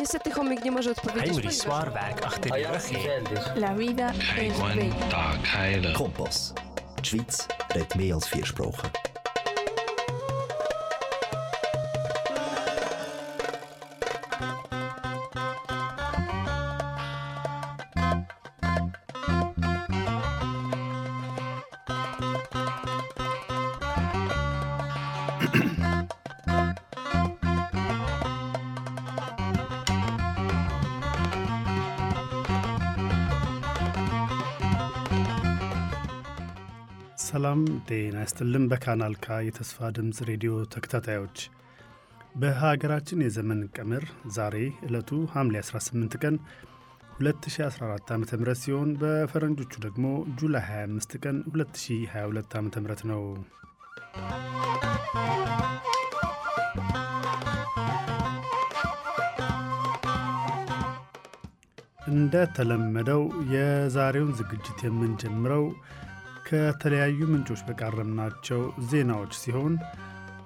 Niestety chomik nie może odpowiedzieć. Zwaarwerk achter die. La vida es bella. Kompass. Die Schweiz redet mehr als vier Sprachen. ጤና ይስጥልን። በካናል ካ የተስፋ ድምፅ ሬዲዮ ተከታታዮች በሀገራችን የዘመን ቀመር ዛሬ ዕለቱ ሐምሌ 18 ቀን 2014 ዓ ም ሲሆን በፈረንጆቹ ደግሞ ጁላይ 25 ቀን 2022 ዓ ም ነው። እንደተለመደው የዛሬውን ዝግጅት የምንጀምረው ከተለያዩ ምንጮች በቃረምናቸው ዜናዎች ሲሆን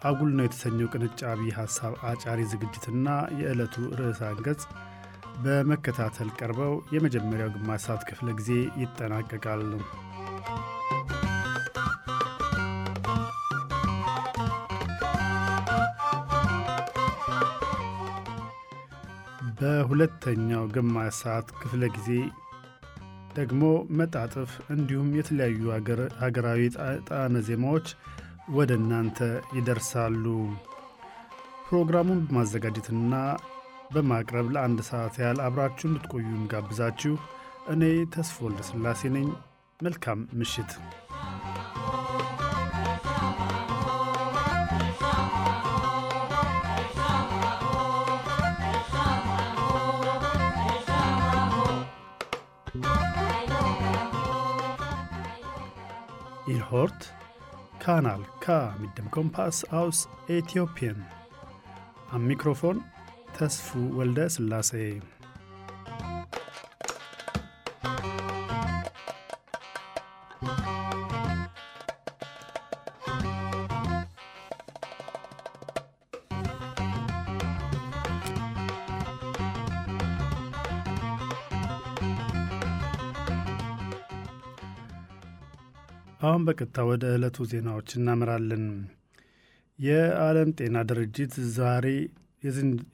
አጉል ነው የተሰኘው ቅንጫቢ ሐሳብ አጫሪ ዝግጅትና የዕለቱ ርዕሰ አንቀጽ በመከታተል ቀርበው የመጀመሪያው ግማሽ ሰዓት ክፍለ ጊዜ ይጠናቀቃል። በሁለተኛው ግማሽ ሰዓት ክፍለ ጊዜ ደግሞ መጣጥፍ እንዲሁም የተለያዩ ሀገራዊ ጣዕመ ዜማዎች ወደ እናንተ ይደርሳሉ። ፕሮግራሙን በማዘጋጀትና በማቅረብ ለአንድ ሰዓት ያህል አብራችሁ እንድትቆዩ ጋብዛችሁ እኔ ተስፎ ወልደ ሥላሴ ነኝ። መልካም ምሽት። Hört Kanal K mit dem Kompass aus Äthiopien. Am Mikrofon Tesfu Welde Selassie. አሁን በቀጥታ ወደ ዕለቱ ዜናዎች እናመራለን። የዓለም ጤና ድርጅት ዛሬ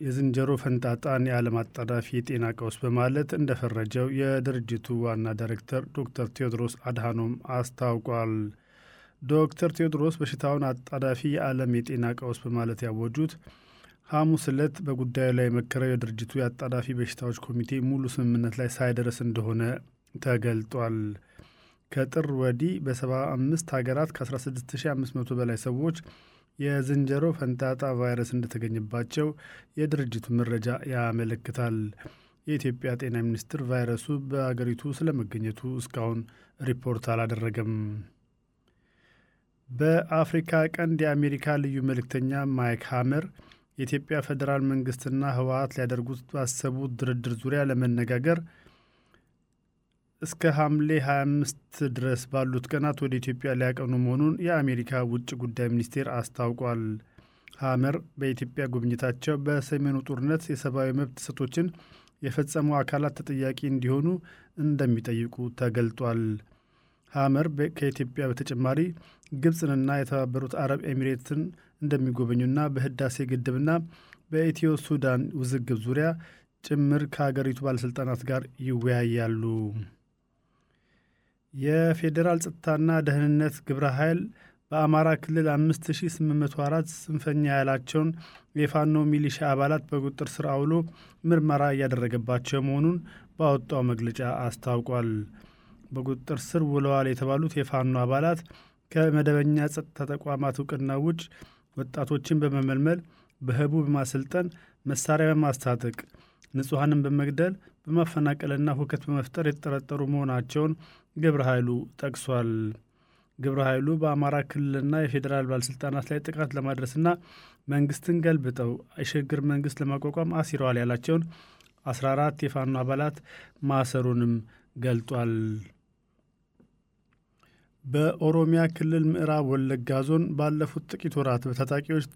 የዝንጀሮ ፈንጣጣን የዓለም አጣዳፊ የጤና ቀውስ በማለት እንደፈረጀው የድርጅቱ ዋና ዳይሬክተር ዶክተር ቴዎድሮስ አድሃኖም አስታውቋል። ዶክተር ቴዎድሮስ በሽታውን አጣዳፊ የዓለም የጤና ቀውስ በማለት ያወጁት ሐሙስ ዕለት በጉዳዩ ላይ የመከረው የድርጅቱ የአጣዳፊ በሽታዎች ኮሚቴ ሙሉ ስምምነት ላይ ሳይደረስ እንደሆነ ተገልጧል። ከጥር ወዲህ በ75 ሀገራት ከ16500 በላይ ሰዎች የዝንጀሮ ፈንጣጣ ቫይረስ እንደተገኘባቸው የድርጅቱ መረጃ ያመለክታል። የኢትዮጵያ ጤና ሚኒስቴር ቫይረሱ በአገሪቱ ስለመገኘቱ እስካሁን ሪፖርት አላደረገም። በአፍሪካ ቀንድ የአሜሪካ ልዩ መልእክተኛ ማይክ ሃመር የኢትዮጵያ ፌዴራል መንግስትና ህወሀት ሊያደርጉት ባሰቡት ድርድር ዙሪያ ለመነጋገር እስከ ሐምሌ 25 ድረስ ባሉት ቀናት ወደ ኢትዮጵያ ሊያቀኑ መሆኑን የአሜሪካ ውጭ ጉዳይ ሚኒስቴር አስታውቋል። ሐመር በኢትዮጵያ ጉብኝታቸው በሰሜኑ ጦርነት የሰብአዊ መብት ጥሰቶችን የፈጸሙ አካላት ተጠያቂ እንዲሆኑ እንደሚጠይቁ ተገልጧል። ሐመር ከኢትዮጵያ በተጨማሪ ግብፅንና የተባበሩት አረብ ኤሚሬትን እንደሚጎበኙና በህዳሴ ግድብና በኢትዮ ሱዳን ውዝግብ ዙሪያ ጭምር ከሀገሪቱ ባለሥልጣናት ጋር ይወያያሉ። የፌዴራል ጸጥታና ደህንነት ግብረ ኃይል በአማራ ክልል 5804 ጽንፈኛ ያላቸውን የፋኖ ሚሊሻ አባላት በቁጥጥር ስር አውሎ ምርመራ እያደረገባቸው መሆኑን ባወጣው መግለጫ አስታውቋል። በቁጥጥር ስር ውለዋል የተባሉት የፋኖ አባላት ከመደበኛ ጸጥታ ተቋማት እውቅና ውጭ ወጣቶችን በመመልመል በህቡ በማሰልጠን መሳሪያ በማስታጠቅ ንጹሐንን በመግደል በማፈናቀልና ሁከት በመፍጠር የተጠረጠሩ መሆናቸውን ግብረ ኃይሉ ጠቅሷል። ግብረ ኃይሉ በአማራ ክልልና የፌዴራል ባለሥልጣናት ላይ ጥቃት ለማድረስና መንግስትን ገልብጠው የሽግግር መንግስት ለማቋቋም አሲረዋል ያላቸውን 14 የፋኖ አባላት ማሰሩንም ገልጧል። በኦሮሚያ ክልል ምዕራብ ወለጋ ዞን ባለፉት ጥቂት ወራት በታጣቂዎች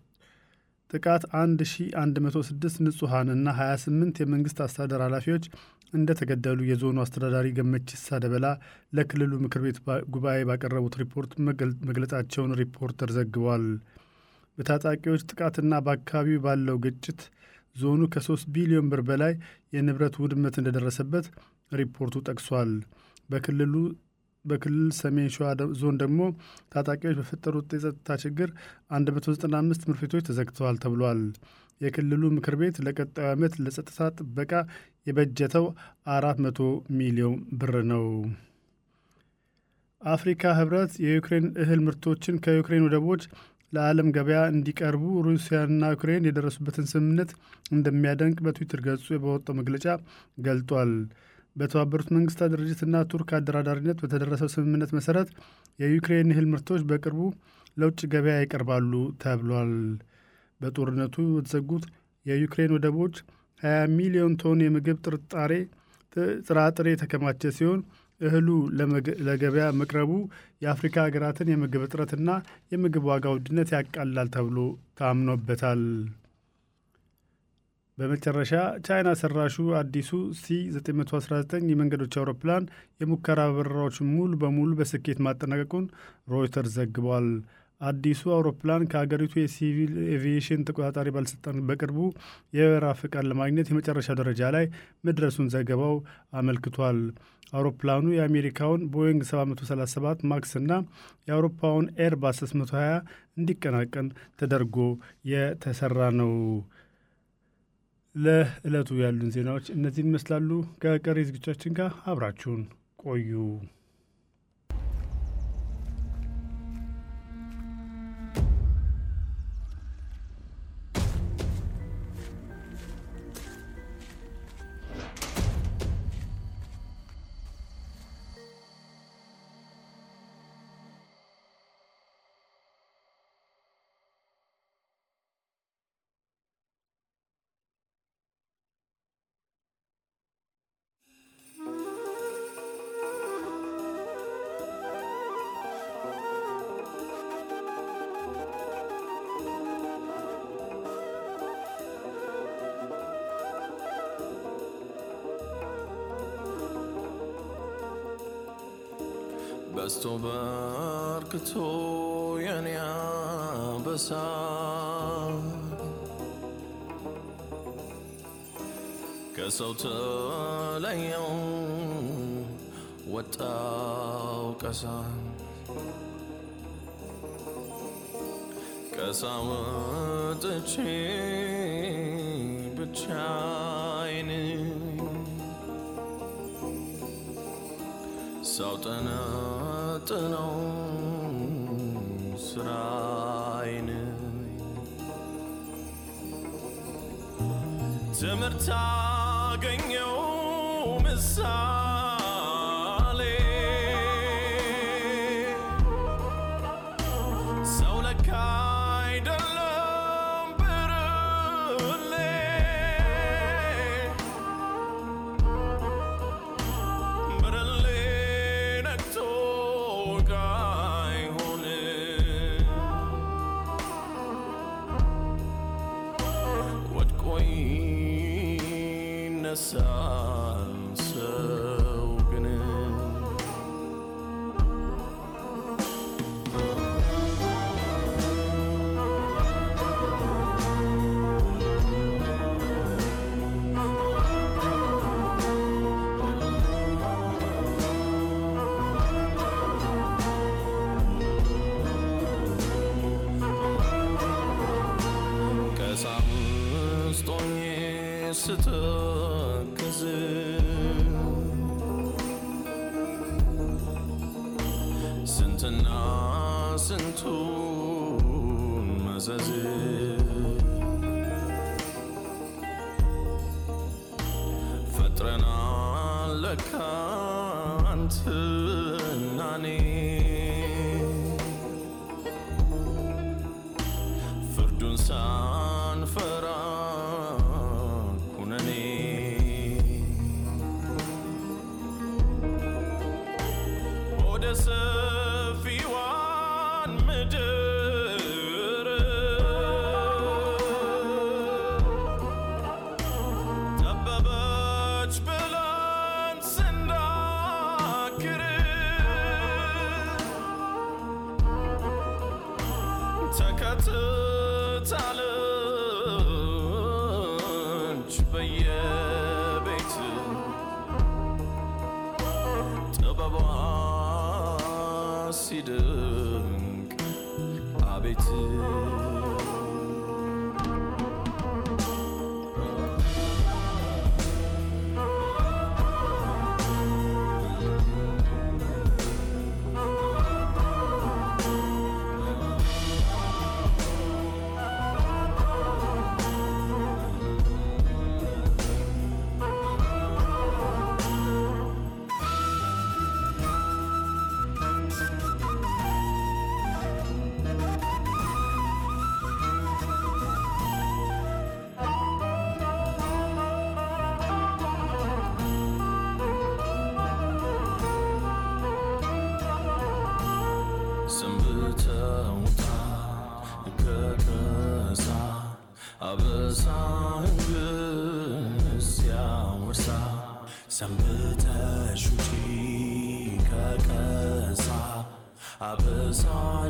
ጥቃት 1106 ንጹሐንና 28 የመንግሥት አስተዳደር ኃላፊዎች እንደተገደሉ የዞኑ አስተዳዳሪ ገመቺሳ ደበላ ለክልሉ ምክር ቤት ጉባኤ ባቀረቡት ሪፖርት መግለጻቸውን ሪፖርተር ዘግቧል። በታጣቂዎች ጥቃትና በአካባቢው ባለው ግጭት ዞኑ ከ3 ቢሊዮን ብር በላይ የንብረት ውድመት እንደደረሰበት ሪፖርቱ ጠቅሷል። በክልሉ በክልል ሰሜን ሸዋ ዞን ደግሞ ታጣቂዎች በፈጠሩት የጸጥታ ችግር 195 ትምህርት ቤቶች ተዘግተዋል ተብሏል። የክልሉ ምክር ቤት ለቀጣዩ ዓመት ለጸጥታ ጥበቃ የበጀተው 400 ሚሊዮን ብር ነው። አፍሪካ ህብረት የዩክሬን እህል ምርቶችን ከዩክሬን ወደቦች ለዓለም ገበያ እንዲቀርቡ ሩሲያና ዩክሬን የደረሱበትን ስምምነት እንደሚያደንቅ በትዊተር ገጹ በወጣው መግለጫ ገልጧል። በተባበሩት መንግስታት ድርጅትና ቱርክ አደራዳሪነት በተደረሰው ስምምነት መሰረት የዩክሬን እህል ምርቶች በቅርቡ ለውጭ ገበያ ይቀርባሉ ተብሏል። በጦርነቱ የተዘጉት የዩክሬን ወደቦች 20 ሚሊዮን ቶን የምግብ ጥርጣሬ ጥራጥሬ የተከማቸ ሲሆን እህሉ ለገበያ መቅረቡ የአፍሪካ ሀገራትን የምግብ እጥረትና የምግብ ዋጋ ውድነት ያቃላል ተብሎ ታምኖበታል። በመጨረሻ ቻይና ሰራሹ አዲሱ ሲ 919 የመንገደኞች አውሮፕላን የሙከራ በረራዎችን ሙሉ በሙሉ በስኬት ማጠናቀቁን ሮይተርስ ዘግቧል። አዲሱ አውሮፕላን ከሀገሪቱ የሲቪል ኤቪዬሽን ተቆጣጣሪ ባለሥልጣን በቅርቡ የበረራ ፍቃድ ለማግኘት የመጨረሻ ደረጃ ላይ መድረሱን ዘገባው አመልክቷል። አውሮፕላኑ የአሜሪካውን ቦይንግ 737 ማክስ እና የአውሮፓውን ኤርባስ 320 እንዲቀናቀን ተደርጎ የተሰራ ነው። ለዕለቱ ያሉን ዜናዎች እነዚህን ይመስላሉ። ከቀሪ ዝግጅቶቻችን ጋር አብራችሁን ቆዩ። በስቶ በርክቶ የኔ አበሳ ከሰው ተለየው ወጣው ቀሳ ቀሳ ወጥቼ ብቻዬን ሳውጠነጥነው ስራዬን ትምህርት አገኘው ምሳሌ unto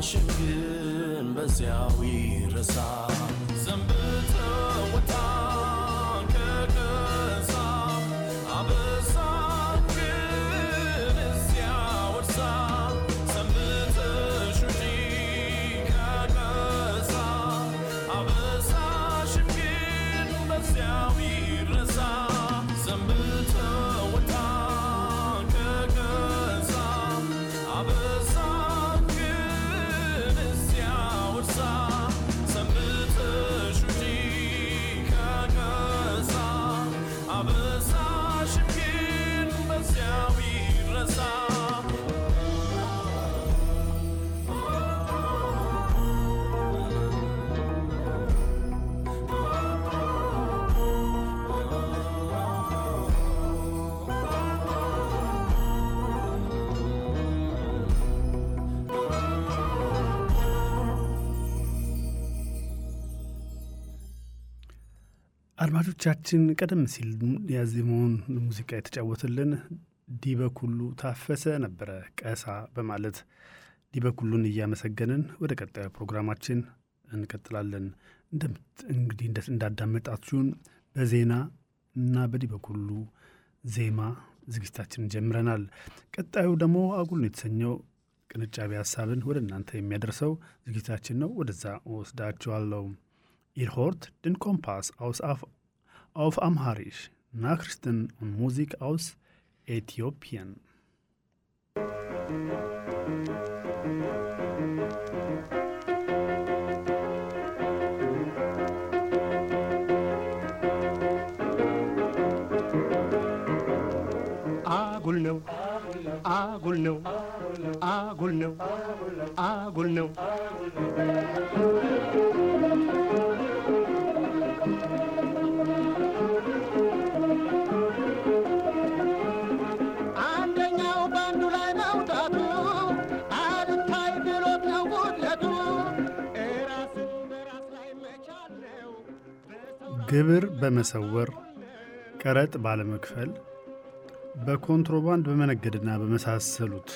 አበሳሽን ግን በዚያው ይረሳ። ሰንብተውታ አድማጮቻችን ቀደም ሲል ያዜመውን ሙዚቃ የተጫወትልን ዲበኩሉ ታፈሰ ነበረ ቀሳ በማለት ዲበኩሉን እያመሰገንን ወደ ቀጣዩ ፕሮግራማችን እንቀጥላለን። እንግዲህ እንዳዳመጣችሁን በዜና እና በዲበኩሉ ዜማ ዝግጅታችንን ጀምረናል። ቀጣዩ ደግሞ አጉል ነው የተሰኘው ቅንጫቢ ሀሳብን ወደ እናንተ የሚያደርሰው ዝግጅታችን ነው። ወደዛ ወስዳችኋለሁ። Ihr hört den Kompass aus auf, auf Amharisch, Nachrichten und Musik aus Äthiopien. አጉል ነው አጉል ነው አጉል ነው አጉል ነው ግብር በመሰወር ቀረጥ ባለመክፈል በኮንትሮባንድ በመነገድና በመሳሰሉት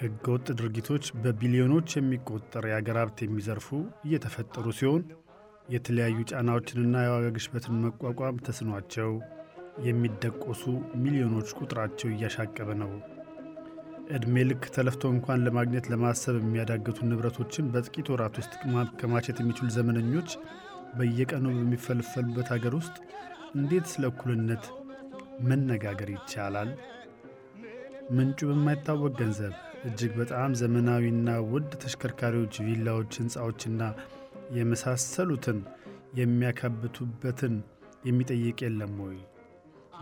ህገወጥ ድርጊቶች በቢሊዮኖች የሚቆጠር የአገር ሀብት የሚዘርፉ እየተፈጠሩ ሲሆን የተለያዩ ጫናዎችንና የዋጋ ግሽበትን መቋቋም ተስኗቸው የሚደቆሱ ሚሊዮኖች ቁጥራቸው እያሻቀበ ነው። ዕድሜ ልክ ተለፍቶ እንኳን ለማግኘት ለማሰብ የሚያዳግቱ ንብረቶችን በጥቂት ወራት ውስጥ ማከማቸት የሚችሉ ዘመነኞች በየቀኑ በሚፈልፈሉበት ሀገር ውስጥ እንዴት ስለ እኩልነት መነጋገር ይቻላል? ምንጩ በማይታወቅ ገንዘብ እጅግ በጣም ዘመናዊና ውድ ተሽከርካሪዎች፣ ቪላዎች፣ ሕንፃዎችና የመሳሰሉትን የሚያካብቱበትን የሚጠይቅ የለም ወይ?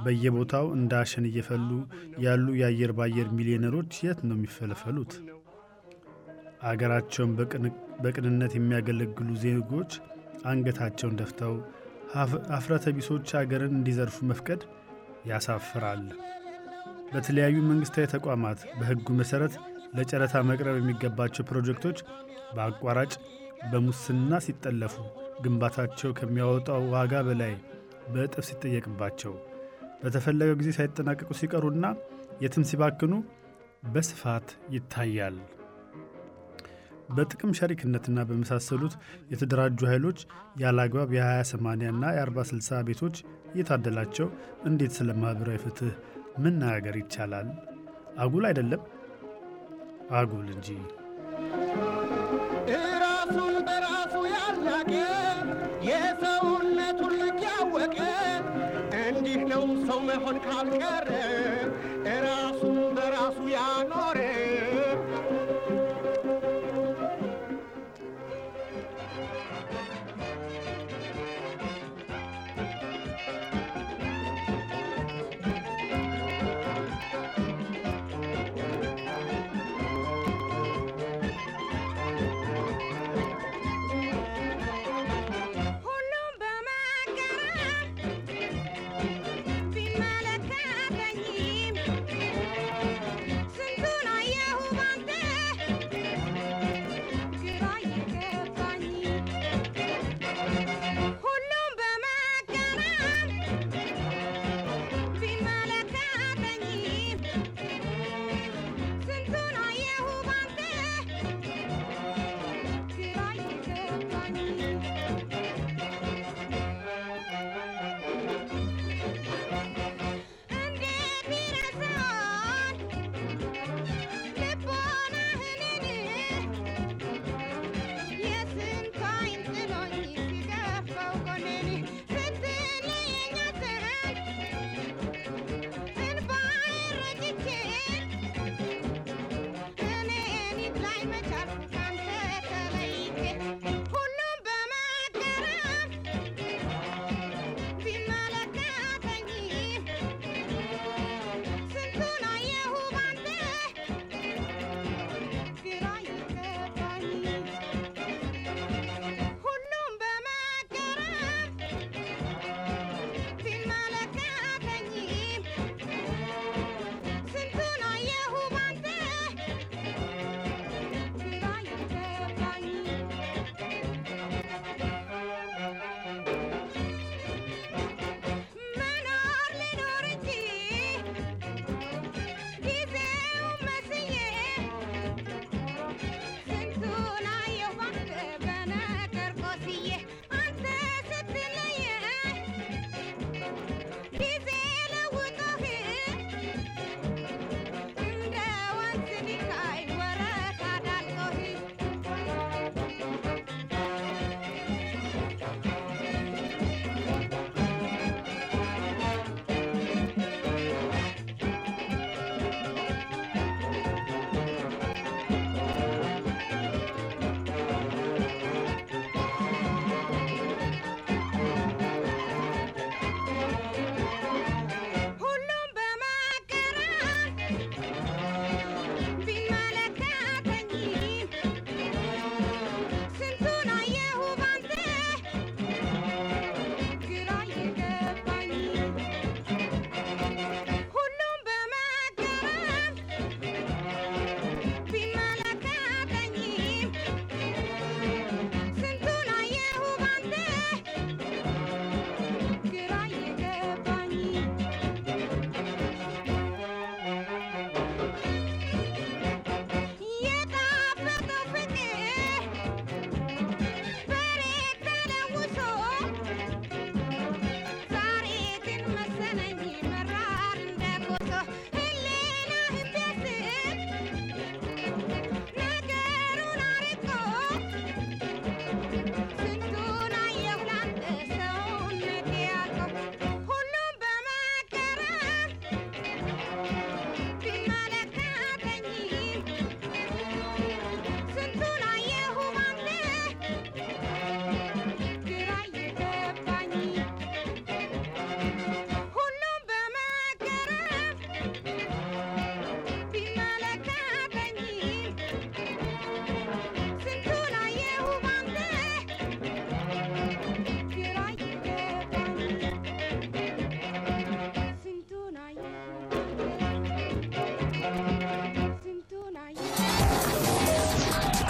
በየቦታው እንደ አሸን እየፈሉ ያሉ የአየር ባየር ሚሊዮነሮች የት ነው የሚፈለፈሉት? አገራቸውን በቅንነት የሚያገለግሉ ዜጎች አንገታቸውን ደፍተው አፍረተ ቢሶች አገርን እንዲዘርፉ መፍቀድ ያሳፍራል። በተለያዩ መንግሥታዊ ተቋማት በሕጉ መሠረት ለጨረታ መቅረብ የሚገባቸው ፕሮጀክቶች በአቋራጭ በሙስና ሲጠለፉ ግንባታቸው ከሚያወጣው ዋጋ በላይ በእጥፍ ሲጠየቅባቸው በተፈለገው ጊዜ ሳይጠናቀቁ ሲቀሩና የትም ሲባክኑ በስፋት ይታያል። በጥቅም ሸሪክነትና በመሳሰሉት የተደራጁ ኃይሎች ያለ አግባብ የ20/80ና የ40/60 ቤቶች እየታደላቸው እንዴት ስለ ማኅበራዊ ፍትሕ መነጋገር ይቻላል? አጉል አይደለም? አጉል እንጂ። ራሱን በራሱ ያላቀ የሰውነቱን ልክ ያወቀ እንዲህ ነው ሰው መሆን ካልቀረ ራሱን በራሱ ያኖረ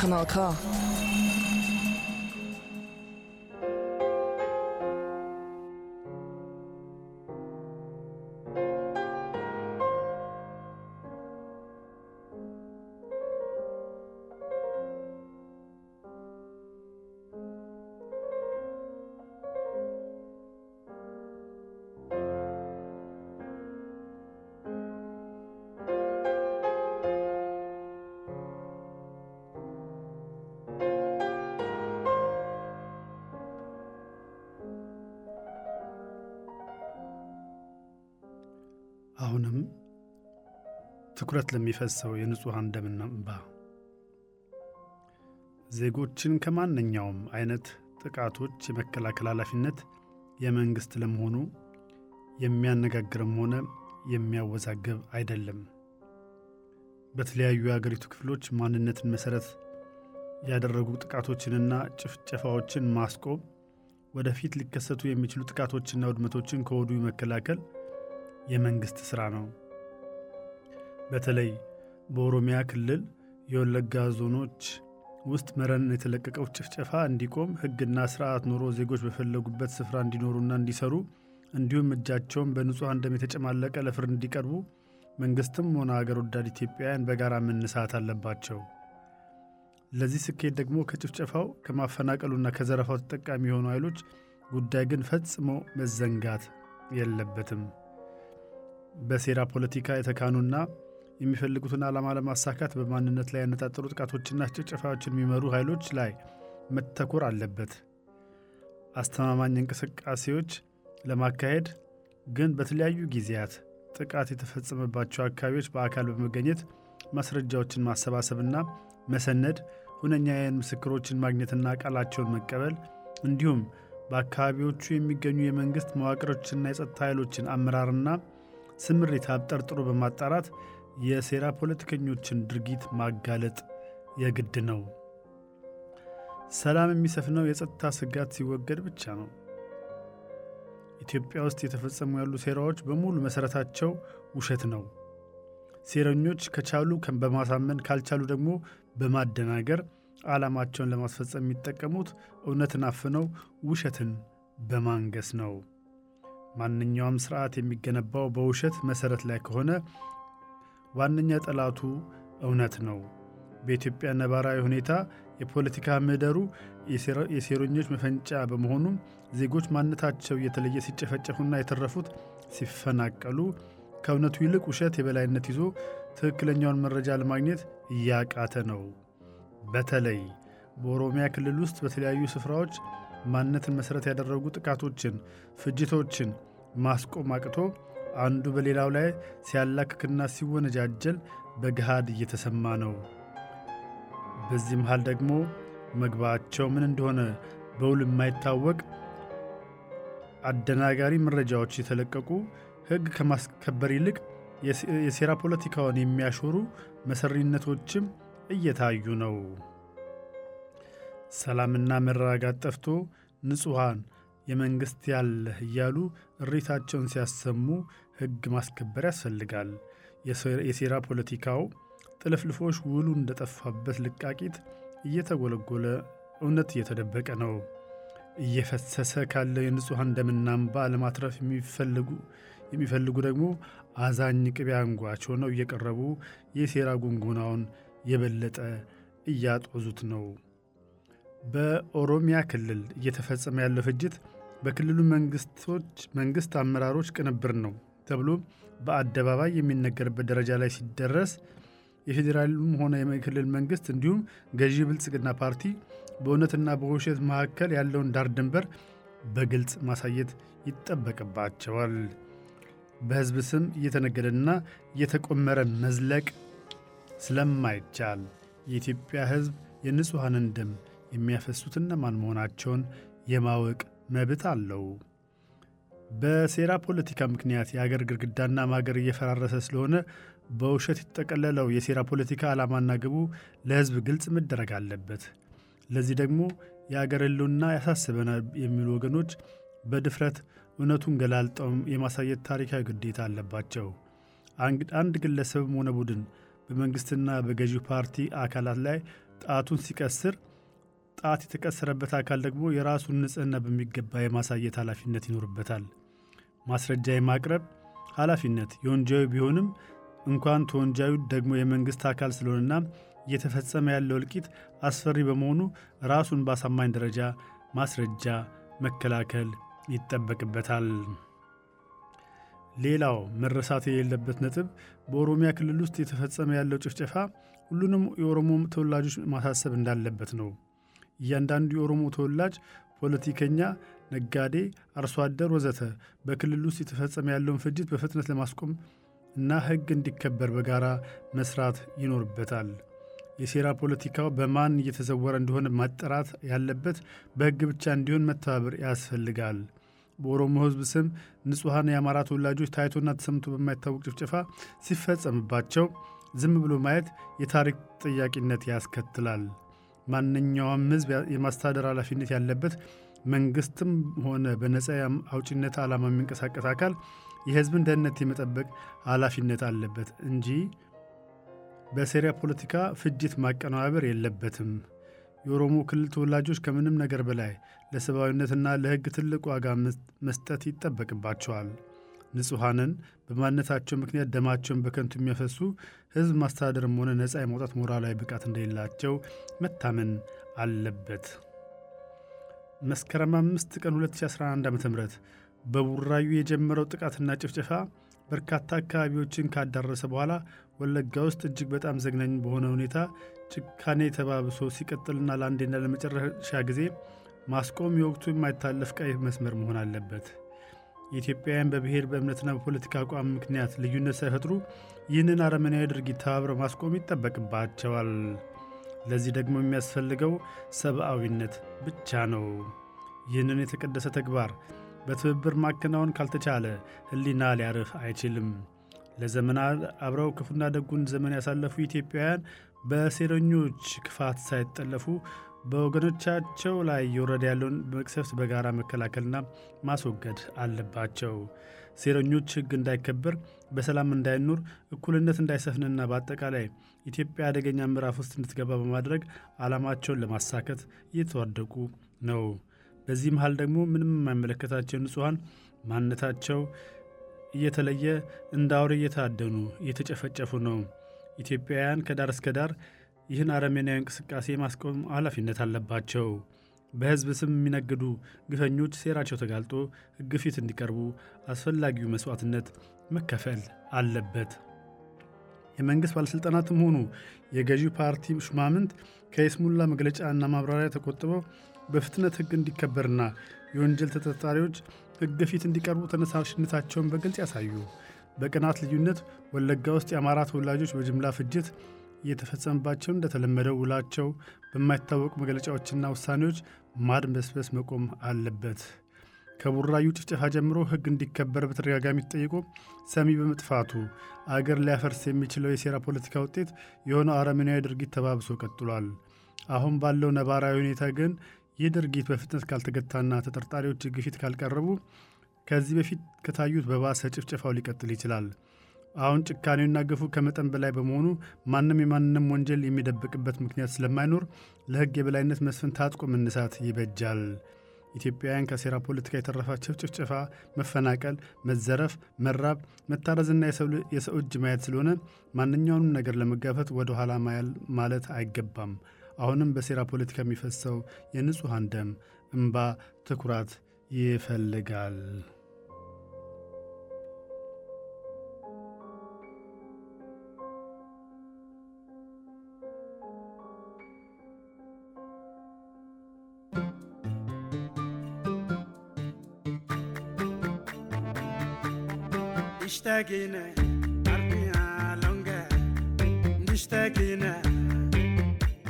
马克 ትኩረት ለሚፈሰው የንጹሐን ደምና እንባ ዜጎችን ከማንኛውም አይነት ጥቃቶች የመከላከል ኃላፊነት የመንግሥት ለመሆኑ የሚያነጋግርም ሆነ የሚያወዛግብ አይደለም። በተለያዩ የአገሪቱ ክፍሎች ማንነትን መሠረት ያደረጉ ጥቃቶችንና ጭፍጨፋዎችን ማስቆም፣ ወደፊት ሊከሰቱ የሚችሉ ጥቃቶችና ውድመቶችን ከወዲሁ መከላከል የመንግሥት ሥራ ነው። በተለይ በኦሮሚያ ክልል የወለጋ ዞኖች ውስጥ መረን የተለቀቀው ጭፍጨፋ እንዲቆም ሕግና ስርዓት ኖሮ ዜጎች በፈለጉበት ስፍራ እንዲኖሩና እንዲሰሩ እንዲሁም እጃቸውን በንጹሐን ደም የተጨማለቀ ለፍርድ እንዲቀርቡ መንግሥትም ሆነ አገር ወዳድ ኢትዮጵያውያን በጋራ መነሳት አለባቸው። ለዚህ ስኬት ደግሞ ከጭፍጨፋው ከማፈናቀሉና ከዘረፋው ተጠቃሚ የሆኑ ኃይሎች ጉዳይ ግን ፈጽሞ መዘንጋት የለበትም። በሴራ ፖለቲካ የተካኑና የሚፈልጉትን ዓላማ ለማሳካት በማንነት ላይ ያነጣጠሩ ጥቃቶችና ጭፍጨፋዎችን የሚመሩ ኃይሎች ላይ መተኮር አለበት። አስተማማኝ እንቅስቃሴዎች ለማካሄድ ግን በተለያዩ ጊዜያት ጥቃት የተፈጸመባቸው አካባቢዎች በአካል በመገኘት ማስረጃዎችን ማሰባሰብና መሰነድ፣ ሁነኛ የዓይን ምስክሮችን ማግኘትና ቃላቸውን መቀበል እንዲሁም በአካባቢዎቹ የሚገኙ የመንግሥት መዋቅሮችና የጸጥታ ኃይሎችን አመራርና ስምሪት አብጠርጥሮ በማጣራት የሴራ ፖለቲከኞችን ድርጊት ማጋለጥ የግድ ነው። ሰላም የሚሰፍነው የጸጥታ ስጋት ሲወገድ ብቻ ነው። ኢትዮጵያ ውስጥ የተፈጸሙ ያሉ ሴራዎች በሙሉ መሠረታቸው ውሸት ነው። ሴረኞች ከቻሉ በማሳመን ካልቻሉ ደግሞ በማደናገር ዓላማቸውን ለማስፈጸም የሚጠቀሙት እውነትን አፍነው ውሸትን በማንገስ ነው። ማንኛውም ስርዓት የሚገነባው በውሸት መሠረት ላይ ከሆነ ዋነኛ ጠላቱ እውነት ነው። በኢትዮጵያ ነባራዊ ሁኔታ የፖለቲካ ምህዳሩ የሴረኞች መፈንጫ በመሆኑም ዜጎች ማንነታቸው እየተለየ ሲጨፈጨፉና የተረፉት ሲፈናቀሉ ከእውነቱ ይልቅ ውሸት የበላይነት ይዞ ትክክለኛውን መረጃ ለማግኘት እያቃተ ነው። በተለይ በኦሮሚያ ክልል ውስጥ በተለያዩ ስፍራዎች ማንነትን መሠረት ያደረጉ ጥቃቶችን፣ ፍጅቶችን ማስቆም አቅቶ አንዱ በሌላው ላይ ሲያላክክና ሲወነጃጀል በገሃድ እየተሰማ ነው። በዚህ መሃል ደግሞ መግባቸው ምን እንደሆነ በውል የማይታወቅ አደናጋሪ መረጃዎች የተለቀቁ ሕግ ከማስከበር ይልቅ የሴራ ፖለቲካውን የሚያሾሩ መሰሪነቶችም እየታዩ ነው። ሰላምና መረጋጋት ጠፍቶ ንጹሐን የመንግሥት ያለህ እያሉ እሪታቸውን ሲያሰሙ ሕግ ማስከበር ያስፈልጋል። የሴራ ፖለቲካው ጥልፍልፎች ውሉ እንደጠፋበት ልቃቂት እየተጎለጎለ እውነት እየተደበቀ ነው። እየፈሰሰ ካለው የንጹሐን ደምና እንባ ለማትረፍ የሚፈልጉ ደግሞ አዛኝ ቅቤ አንጓች ሆነው እየቀረቡ የሴራ ጉንጉናውን የበለጠ እያጦዙት ነው። በኦሮሚያ ክልል እየተፈጸመ ያለው ፍጅት በክልሉ መንግስቶች መንግስት አመራሮች ቅንብር ነው ተብሎ በአደባባይ የሚነገርበት ደረጃ ላይ ሲደረስ የፌዴራሉም ሆነ የክልል መንግስት እንዲሁም ገዢ ብልጽግና ፓርቲ በእውነትና በውሸት መካከል ያለውን ዳር ድንበር በግልጽ ማሳየት ይጠበቅባቸዋል። በሕዝብ ስም እየተነገደና እየተቆመረ መዝለቅ ስለማይቻል የኢትዮጵያ ሕዝብ የንጹሐንን ደም የሚያፈሱት እነማን መሆናቸውን የማወቅ መብት አለው። በሴራ ፖለቲካ ምክንያት የአገር ግድግዳና ማገር እየፈራረሰ ስለሆነ በውሸት የተጠቀለለው የሴራ ፖለቲካ ዓላማና ግቡ ለሕዝብ ግልጽ መደረግ አለበት። ለዚህ ደግሞ የአገር ሕልውና ያሳስበናል የሚሉ ወገኖች በድፍረት እውነቱን ገላልጠው የማሳየት ታሪካዊ ግዴታ አለባቸው። አንድ ግለሰብም ሆነ ቡድን በመንግሥትና በገዢው ፓርቲ አካላት ላይ ጣቱን ሲቀስር ጣት የተቀሰረበት አካል ደግሞ የራሱን ንጽሕና በሚገባ የማሳየት ኃላፊነት ይኖርበታል። ማስረጃ የማቅረብ ኃላፊነት የወንጃዩ ቢሆንም እንኳን ተወንጃዩ ደግሞ የመንግሥት አካል ስለሆነና እየተፈጸመ ያለው እልቂት አስፈሪ በመሆኑ ራሱን በአሳማኝ ደረጃ ማስረጃ መከላከል ይጠበቅበታል። ሌላው መረሳት የሌለበት ነጥብ በኦሮሚያ ክልል ውስጥ የተፈጸመ ያለው ጭፍጨፋ ሁሉንም የኦሮሞ ተወላጆች ማሳሰብ እንዳለበት ነው። እያንዳንዱ የኦሮሞ ተወላጅ ፖለቲከኛ፣ ነጋዴ፣ አርሶ አደር ወዘተ በክልል ውስጥ የተፈጸመ ያለውን ፍጅት በፍጥነት ለማስቆም እና ሕግ እንዲከበር በጋራ መስራት ይኖርበታል። የሴራ ፖለቲካው በማን እየተዘወረ እንደሆነ ማጠራት ያለበት በሕግ ብቻ እንዲሆን መተባበር ያስፈልጋል። በኦሮሞ ሕዝብ ስም ንጹሐን የአማራ ተወላጆች ታይቶና ተሰምቶ በማይታወቅ ጭፍጨፋ ሲፈጸምባቸው ዝም ብሎ ማየት የታሪክ ጥያቄነት ያስከትላል። ማንኛውም ሕዝብ የማስተዳደር ኃላፊነት ያለበት መንግስትም ሆነ በነፃ አውጪነት ዓላማ የሚንቀሳቀስ አካል የሕዝብን ደህንነት የመጠበቅ ኃላፊነት አለበት እንጂ በሴራ ፖለቲካ ፍጅት ማቀነባበር የለበትም። የኦሮሞ ክልል ተወላጆች ከምንም ነገር በላይ ለሰብአዊነትና ለሕግ ትልቅ ዋጋ መስጠት ይጠበቅባቸዋል። ንጹሐንን በማንነታቸው ምክንያት ደማቸውን በከንቱ የሚያፈሱ ሕዝብ ማስተዳደርም ሆነ ነፃ የመውጣት ሞራላዊ ብቃት እንደሌላቸው መታመን አለበት። መስከረም 5 ቀን 2011 ዓ ም በቡራዩ የጀመረው ጥቃትና ጭፍጨፋ በርካታ አካባቢዎችን ካዳረሰ በኋላ ወለጋ ውስጥ እጅግ በጣም ዘግናኝ በሆነ ሁኔታ ጭካኔ ተባብሶ ሲቀጥልና ለአንዴና ለመጨረሻ ጊዜ ማስቆም የወቅቱ የማይታለፍ ቀይ መስመር መሆን አለበት። የኢትዮጵያውያን በብሔር በእምነትና በፖለቲካ አቋም ምክንያት ልዩነት ሳይፈጥሩ ይህንን አረመኔያዊ ድርጊት ተባብረው ማስቆም ይጠበቅባቸዋል። ለዚህ ደግሞ የሚያስፈልገው ሰብአዊነት ብቻ ነው። ይህንን የተቀደሰ ተግባር በትብብር ማከናወን ካልተቻለ ሕሊና ሊያርፍ አይችልም። ለዘመናት አብረው ክፉና ደጉን ዘመን ያሳለፉ ኢትዮጵያውያን በሴረኞች ክፋት ሳይጠለፉ በወገኖቻቸው ላይ እየወረደ ያለውን መቅሰፍት በጋራ መከላከልና ማስወገድ አለባቸው። ሴረኞች ሕግ እንዳይከበር፣ በሰላም እንዳይኖር፣ እኩልነት እንዳይሰፍንና በአጠቃላይ ኢትዮጵያ አደገኛ ምዕራፍ ውስጥ እንድትገባ በማድረግ ዓላማቸውን ለማሳከት እየተዋደቁ ነው። በዚህ መሃል ደግሞ ምንም የማይመለከታቸው ንጹሐን ማንነታቸው እየተለየ እንደ አውሬ እየታደኑ እየተጨፈጨፉ ነው። ኢትዮጵያውያን ከዳር እስከ ዳር ይህን አረመኔያዊ እንቅስቃሴ ማስቆም ኃላፊነት አለባቸው። በሕዝብ ስም የሚነግዱ ግፈኞች ሴራቸው ተጋልጦ ሕግ ፊት እንዲቀርቡ አስፈላጊው መሥዋዕትነት መከፈል አለበት። የመንግሥት ባለሥልጣናትም ሆኑ የገዢው ፓርቲ ሹማምንት ከይስሙላ መግለጫና ማብራሪያ ተቆጥበው በፍጥነት ሕግ እንዲከበርና የወንጀል ተጠርጣሪዎች ሕግ ፊት እንዲቀርቡ ተነሳሽነታቸውን በግልጽ ያሳዩ። በቀናት ልዩነት ወለጋ ውስጥ የአማራ ተወላጆች በጅምላ ፍጅት እየተፈጸመባቸው እንደተለመደው ውላቸው በማይታወቁ መግለጫዎችና ውሳኔዎች ማድበስበስ መቆም አለበት። ከቡራዩ ጭፍጨፋ ጀምሮ ሕግ እንዲከበር በተደጋጋሚ ተጠይቆ ሰሚ በመጥፋቱ አገር ሊያፈርስ የሚችለው የሴራ ፖለቲካ ውጤት የሆነው አረመኔያዊ ድርጊት ተባብሶ ቀጥሏል። አሁን ባለው ነባራዊ ሁኔታ ግን ይህ ድርጊት በፍጥነት ካልተገታና ተጠርጣሪዎች ሕግ ፊት ካልቀረቡ ከዚህ በፊት ከታዩት በባሰ ጭፍጨፋው ሊቀጥል ይችላል። አሁን ጭካኔውና ግፉ ከመጠን በላይ በመሆኑ ማንም የማንንም ወንጀል የሚደብቅበት ምክንያት ስለማይኖር ለሕግ የበላይነት መስፈን ታጥቆ መነሳት ይበጃል። ኢትዮጵያውያን ከሴራ ፖለቲካ የተረፋቸው ጭፍጨፋ፣ መፈናቀል፣ መዘረፍ፣ መራብ፣ መታረዝና የሰው እጅ ማየት ስለሆነ ማንኛውንም ነገር ለመጋፈጥ ወደ ኋላ ማለት አይገባም። አሁንም በሴራ ፖለቲካ የሚፈሰው የንጹሐን ደም እምባ ትኩራት ይፈልጋል። اشتاقينا عرفيها لونجا نشتاقينا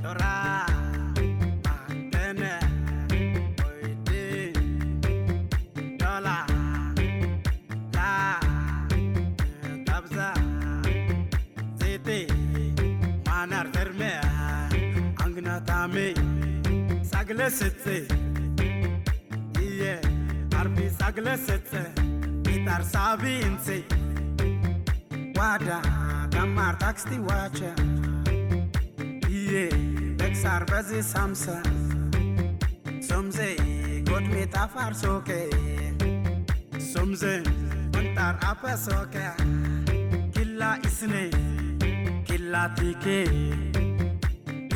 دورا عندنا ويدين دولا لا تبزا زيتي مانار ترمي عنقنا تامي ساقلة ستي إيه عربي ساقلة ستي Gitar sabinse Wada Damar taxti wacha Iye Bexar bazi samsa Somze God me tafar soke Somze Antar apa soke Killa isne Killa tike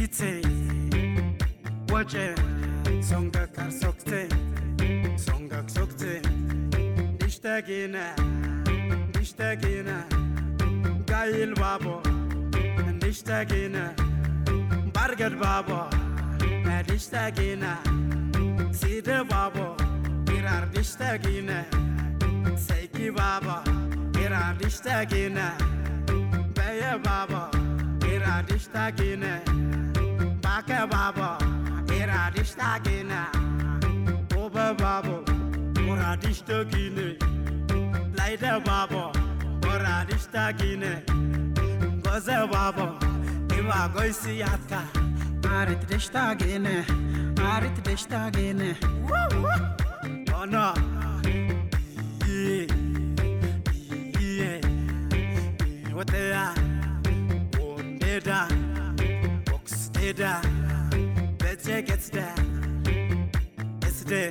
Itse Wache Songa kar sokte Songa nishtakina nishtakina gayil babo nishtakina bargad babo nishtakina sida babo irar nishtakina saiki babo irar nishtakina baye babo irar nishtakina baka babo irar nishtakina oba babo Moradista Guinea. Laida Babo, Moradista Guinea. Goza baba. Iwa Goisiatka. Marit Dista Guinea, Marit Dista Guinea. Oh no. Yeah. Yeah. What they are. Ondeda. Oxteda. Better gets there. It's there.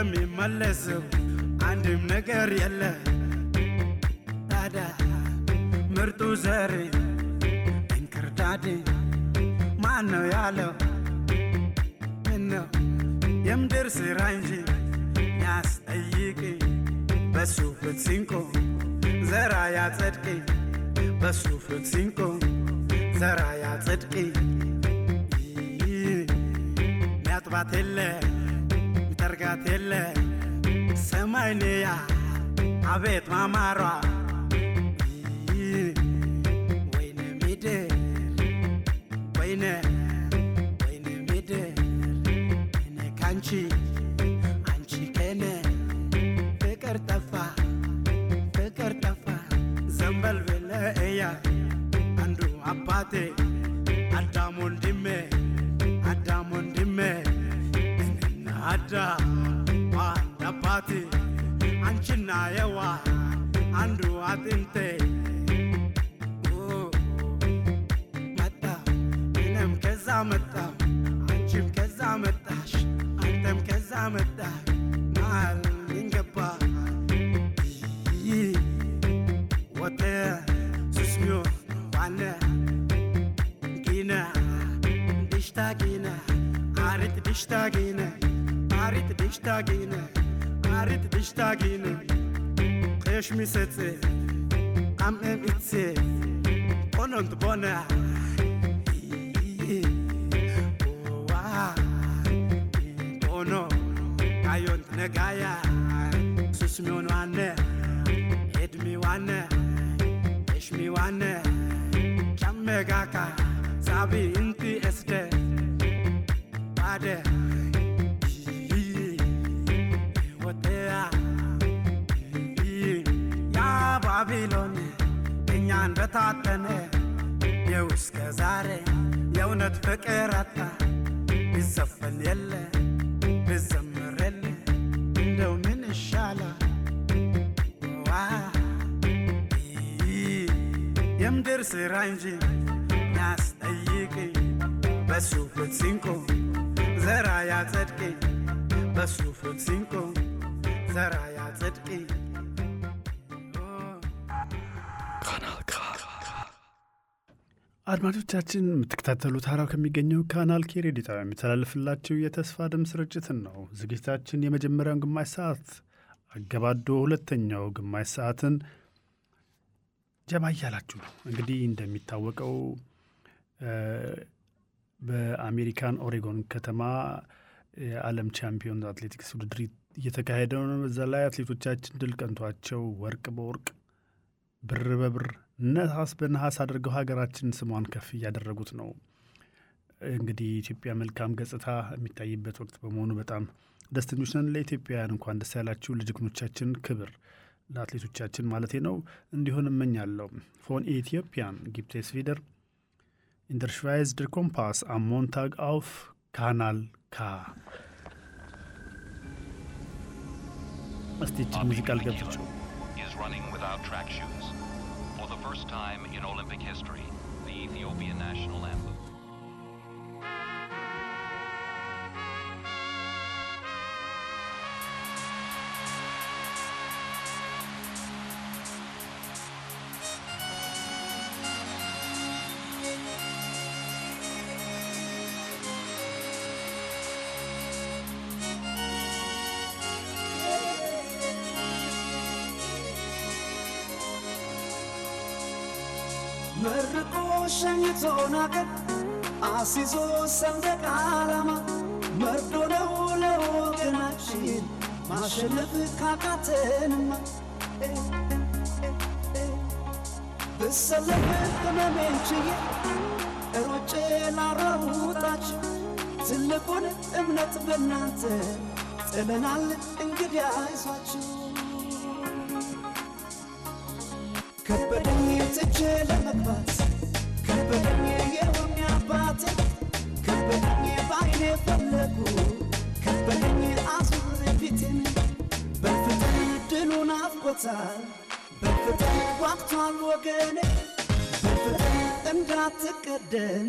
ይዤ የሚመለሰው አንድም ነገር የለ ታዳ ምርጡ ዘሬ እንክርዳዴ ማን ነው ያለው? ምነው የምድር ስራ እንጂ ያስጠይቅ? በሱ ፍትሲንቆ ዘራ ያጸድቅ። በሱ ፍትሲንቆ ዘራ ያጸድቅ። ሚያጥባት የለ ሚጠርጋት የለ። ሰማይ ልያ አቤት ማማሯ። ወይነ ምድር ወይነ ወይነ ምድር እኔ ካንቺ አንቺ ከኔ ፍቅር ጠፋ ፍቅር ጠፋ። ዘንበል ብለ እያ አንዱ አባቴ። አዳም ወንድሜ አዳም ወንድሜ አዳም አባቴ አንቺና የዋ አንዱ አጥንቴ። ኦ፣ መጣሁ እኔም ከዛ መጣሁ አንቺም ከዛ መጣሽ አንተም ከዛ መጣህ። መሃል እንገባ ወተ ስስሚዮ ዋነ ጊነ ድሽታ ጊነ አሪት ድሽታ ጊነ عريت ديش تاقينا عريت ديش تاقينا قيش ميساتي قام ام اتسي قننت بنا قنو قايون تنقايا سسميون وانا هدمي وانا اشمي وانا كم ميقاكا سابي ባቢሎን እኛን በታተነ። የው እስከ ዛሬ የእውነት ፍቅር አጣ። ይዘፈን የለ ብዘምር የለ እንደው ምን ይሻላል? ዋ የምድር ስራ እንጂ ያስጠይቅ በሱ ፍት ሲንቆ ዘራ ያጸድቅ በሱ ፍት ሲንቆ ዘራ ያጸድቅ አድማጮቻችን የምትከታተሉት ሀራው ከሚገኘው ካናል ኬ ሬዲዮ ጣቢያ የሚተላለፍላችሁ የተስፋ ድምፅ ስርጭትን ነው። ዝግጅታችን የመጀመሪያውን ግማሽ ሰዓት አገባዶ ሁለተኛው ግማሽ ሰዓትን ጀባ እያላችሁ ነው። እንግዲህ እንደሚታወቀው በአሜሪካን ኦሬጎን ከተማ የዓለም ቻምፒዮን አትሌቲክስ ውድድር እየተካሄደ ነው። በዛ ላይ አትሌቶቻችን ድል ቀንቷቸው ወርቅ በወርቅ ብር በብር ነሐስ በነሐስ አድርገው ሀገራችን ስሟን ከፍ እያደረጉት ነው። እንግዲህ የኢትዮጵያ መልካም ገጽታ የሚታይበት ወቅት በመሆኑ በጣም ደስተኞች ነን። ለኢትዮጵያውያን እንኳን ደስ ያላችሁ፣ ለጀግኖቻችን ክብር፣ ለአትሌቶቻችን ማለቴ ነው እንዲሆን እመኛለሁ። Von Äthiopien gibt es wieder der Kompass am Montag auf Kanal K. እስቲ ሙዚቃ ልገብቸው። first time in Olympic history, the Ethiopian national anthem. መርቆ ሸኝቶን አገር አሲዞ ሰንደቅ ዓላማ መርዶ ነው ለወገናችን ማሸነፍ ካቃተንማ ብሰለፍ ህመሜን ችዬ ሮጬ ላራውጣችሁ ትልቁን እምነት በእናንተ ጥለናል እንግዲህ አይዟችሁ ከበደኝ ትቼ ለመግባት ከበደኝ የሆነ አባቴ ከበደኝ በአይኔ ፈለጉ ከበደኝ አዙር ፊቴን በፍቅር ድሉን አፍቆታል። በፍቅር ጓግቷል ወገኔ በፍቅር እንዳትቀደም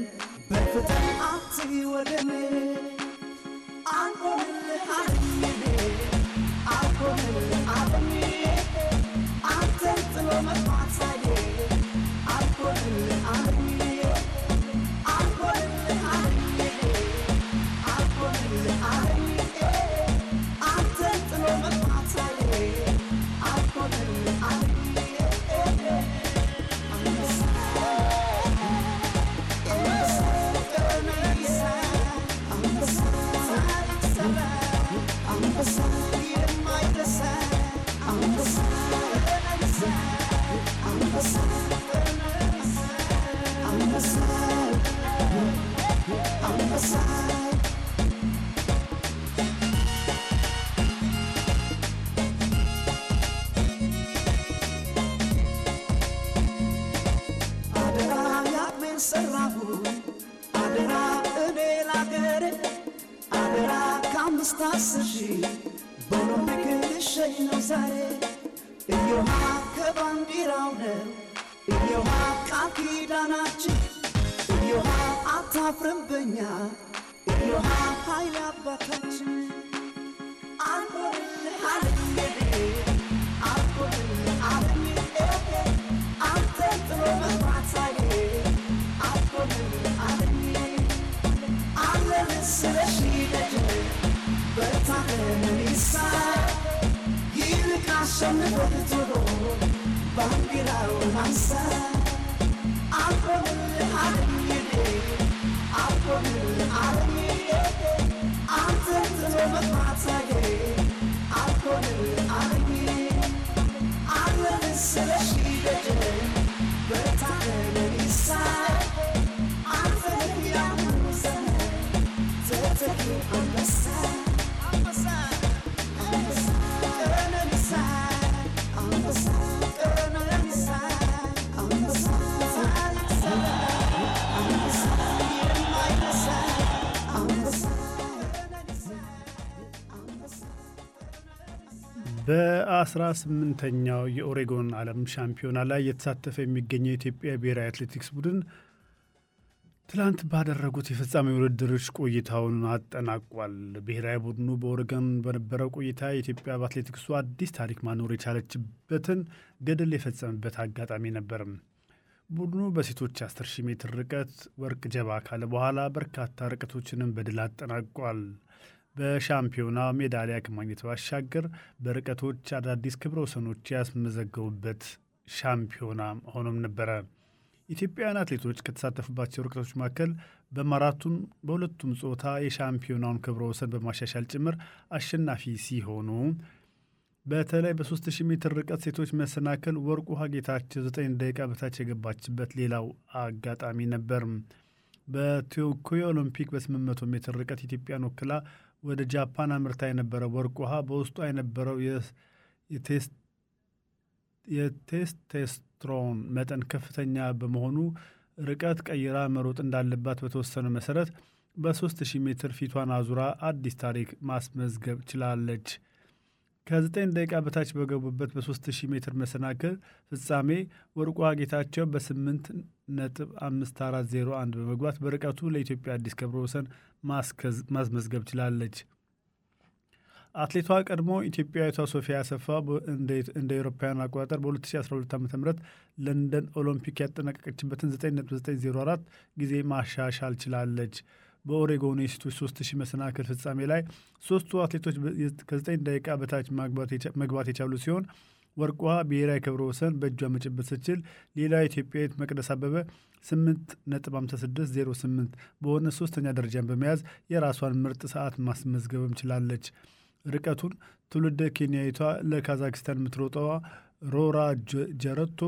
በፍቅር አትይ ወገኔ። አልሆንልህ አለኝ አልሆንልህ አለኝ አንተን ጥሎ ላገሬ አደራ ከአምስት አስር ሺህ በኦሎምፒክ ልሸኝ ነው ዛሬ። እዮሃ ከባንዲራው ነው እዮሃ ቃል እዮሃ አታፍርም በኛ እዮሃ ኃይል አባታችን ይልቅ አሸንፈህ ቶሎ ባንዲራውን አንሳ አልሆንልህ አለኝ አልሆንልህ አለኝ አንተን ጥሎ መግባት ሳዬ አልሆንልህ አለኝ አለን ስለሺ በ18ኛው የኦሬጎን ዓለም ሻምፒዮና ላይ የተሳተፈ የሚገኘው የኢትዮጵያ ብሔራዊ አትሌቲክስ ቡድን ትላንት ባደረጉት የፍጻሜ ውድድሮች ቆይታውን አጠናቋል። ብሔራዊ ቡድኑ በኦሬገን በነበረው ቆይታ የኢትዮጵያ በአትሌቲክሱ አዲስ ታሪክ ማኖር የቻለችበትን ገድል የፈጸመበት አጋጣሚ ነበር። ቡድኑ በሴቶች 10 ሺህ ሜትር ርቀት ወርቅ ጀባ ካለ በኋላ በርካታ ርቀቶችንም በድል አጠናቋል። በሻምፒዮና ሜዳሊያ ከማግኘት ባሻገር በርቀቶች አዳዲስ ክብረ ወሰኖች ያስመዘገቡበት ሻምፒዮና ሆኖም ነበረ። ኢትዮጵያውያን አትሌቶች ከተሳተፉባቸው ርቀቶች መካከል በማራቶን በሁለቱም ጾታ የሻምፒዮናውን ክብረ ወሰን በማሻሻል ጭምር አሸናፊ ሲሆኑ በተለይ በ3000 ሜትር ርቀት ሴቶች መሰናክል ወርቅ ውሃ ጌታቸው 9 ደቂቃ በታች የገባችበት ሌላው አጋጣሚ ነበር። በቶኪዮ ኦሎምፒክ በ800 ሜትር ርቀት ኢትዮጵያን ወክላ ወደ ጃፓን አምርታ የነበረው ወርቅ ውሃ በውስጧ የነበረው የቴስቴስትሮን መጠን ከፍተኛ በመሆኑ ርቀት ቀይራ መሮጥ እንዳለባት በተወሰነ መሰረት በ3000 ሜትር ፊቷን አዙራ አዲስ ታሪክ ማስመዝገብ ችላለች። ከ9 ደቂቃ በታች በገቡበት በ3000 ሜትር መሰናክል ፍጻሜ ወርቋ ጌታቸው በ8 ነጥብ 5401 በመግባት በርቀቱ ለኢትዮጵያ አዲስ ክብረ ወሰን ማስመዝገብ ችላለች። አትሌቷ ቀድሞ ኢትዮጵያዊቷ ሶፊያ አሰፋ እንደ አውሮፓውያን አቆጣጠር በ2012 ዓ ም ለንደን ኦሎምፒክ ያጠናቀቀችበትን 9.904 ጊዜ ማሻሻል ችላለች። በኦሬጎን የሴቶች 3000 መሰናክል ፍጻሜ ላይ ሶስቱ አትሌቶች ከ9 ደቂቃ በታች መግባት የቻሉ ሲሆን ወርቋ ብሔራዊ ክብረ ወሰን በእጇ መጨበጥ ስትችል ሌላ ኢትዮጵያዊት መቅደስ አበበ 8.5608 በሆነ ሶስተኛ ደረጃን በመያዝ የራሷን ምርጥ ሰዓት ማስመዝገብም ችላለች። ርቀቱን ትውልደ ኬንያዊቷ ለካዛክስታን የምትሮጠዋ ሮራ ጀረቶ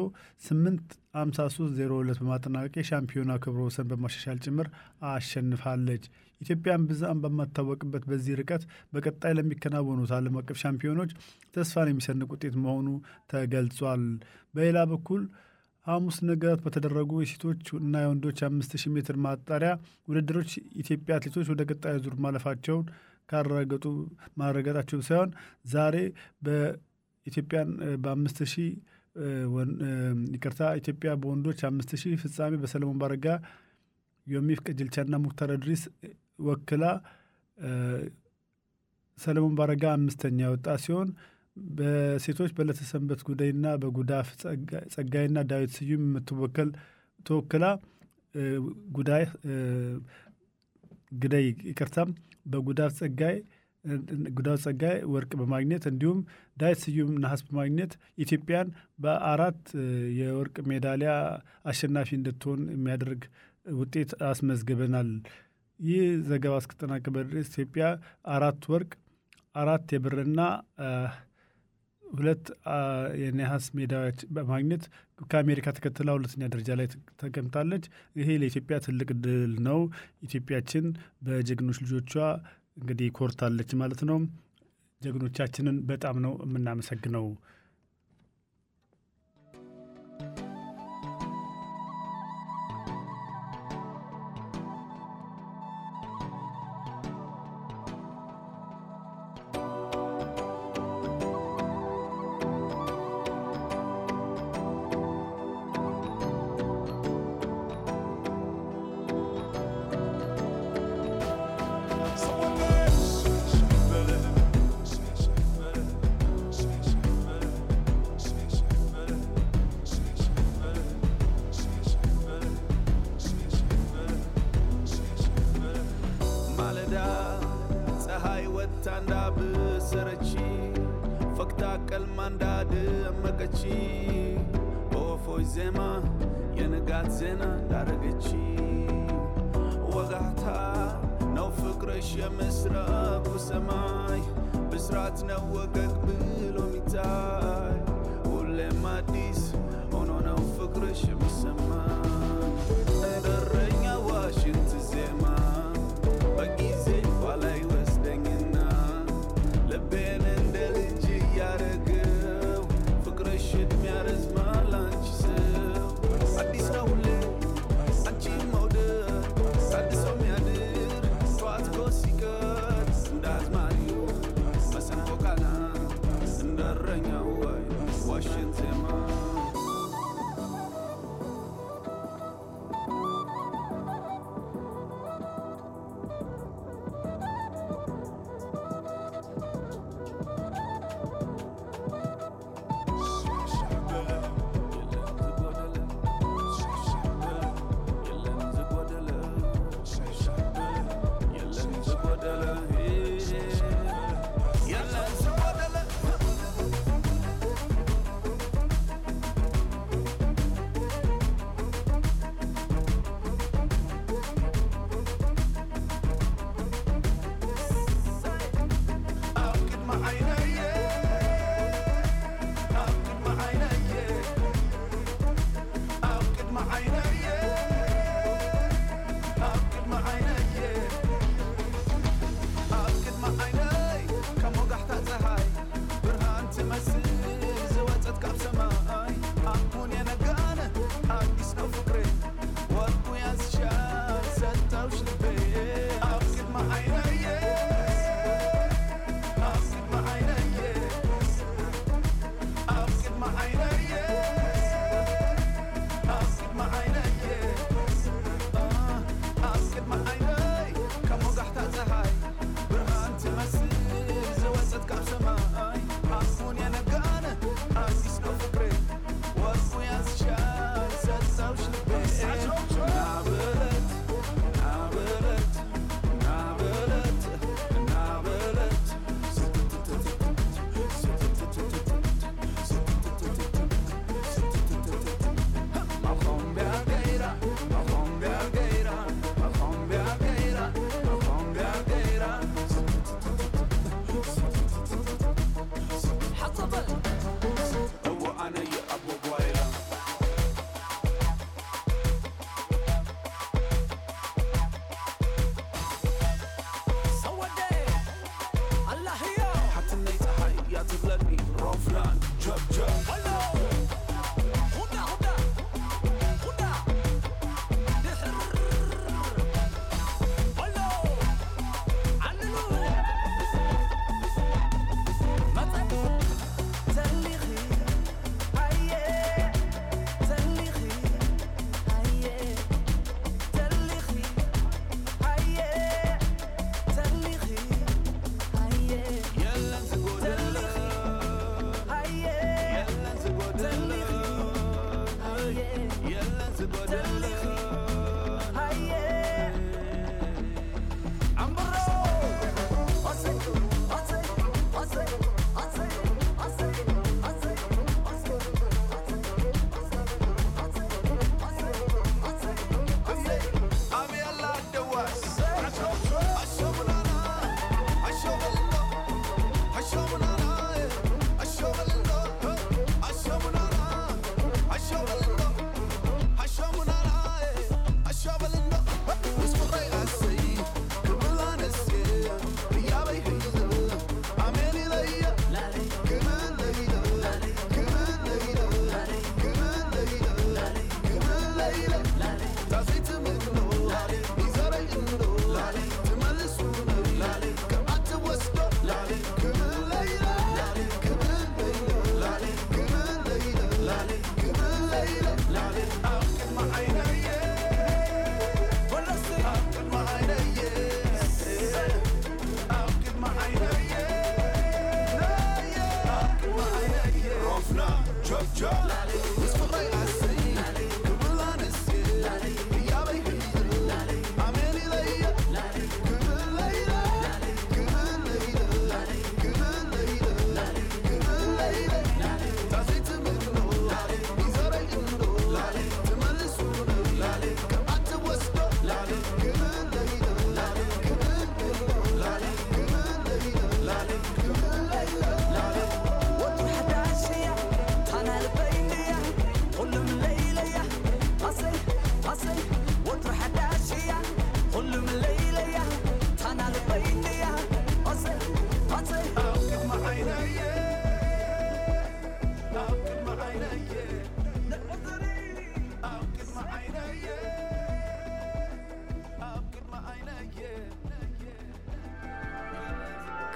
85302 በማጠናቀቅ የሻምፒዮና ክብረ ወሰን በማሻሻል ጭምር አሸንፋለች። ኢትዮጵያን ብዛም በማታወቅበት በዚህ ርቀት በቀጣይ ለሚከናወኑት ዓለም አቀፍ ሻምፒዮኖች ተስፋን የሚሰንቅ ውጤት መሆኑ ተገልጿል። በሌላ በኩል ሐሙስ ንጋት በተደረጉ የሴቶች እና የወንዶች አምስት ሺህ ሜትር ማጣሪያ ውድድሮች ኢትዮጵያ አትሌቶች ወደ ቀጣዩ ዙር ማለፋቸውን ካረጋገጡ ማረጋገጣቸው ሳይሆን ዛሬ በኢትዮጵያን በአምስት ሺህ ይቅርታ ኢትዮጵያ በወንዶች አምስት ሺህ ፍጻሜ በሰለሞን ባረጋ ዮሚፍ ቀጀልቻና ሙክታር እድሪስ ወክላ ሰለሞን ባረጋ አምስተኛ የወጣ ሲሆን በሴቶች በለተሰንበት ጉዳይና በጉዳፍ ጸጋይና ዳዊት ስዩም የምትወከል ተወክላ ጉዳይ ግዳይ ይቅርታም በጉዳፍ ጸጋይ ጉዳፍ ጸጋይ ወርቅ በማግኘት እንዲሁም ዳዊት ስዩም ነሐስ በማግኘት ኢትዮጵያን በአራት የወርቅ ሜዳሊያ አሸናፊ እንድትሆን የሚያደርግ ውጤት አስመዝግበናል። ይህ ዘገባ እስከተጠናቀቀ ድረስ ኢትዮጵያ አራት ወርቅ፣ አራት የብርና ሁለት የነሐስ ሜዳሊያዎች በማግኘት ከአሜሪካ ተከትላ ሁለተኛ ደረጃ ላይ ተቀምጣለች። ይሄ ለኢትዮጵያ ትልቅ ድል ነው። ኢትዮጵያችን በጀግኖች ልጆቿ እንግዲህ ኮርታለች ማለት ነው። ጀግኖቻችንን በጣም ነው የምናመሰግነው። በወፎች ዜማ የንጋት ዜና እንዳረገች ወጋታ ነው ፍቅርሽ የምስራቁ ሰማይ። ብስራት ነው ወገግ ብሎ ሚታይ ሁሌም አዲስ ሆኖ ነው ፍቅርሽ የሚሰማኝ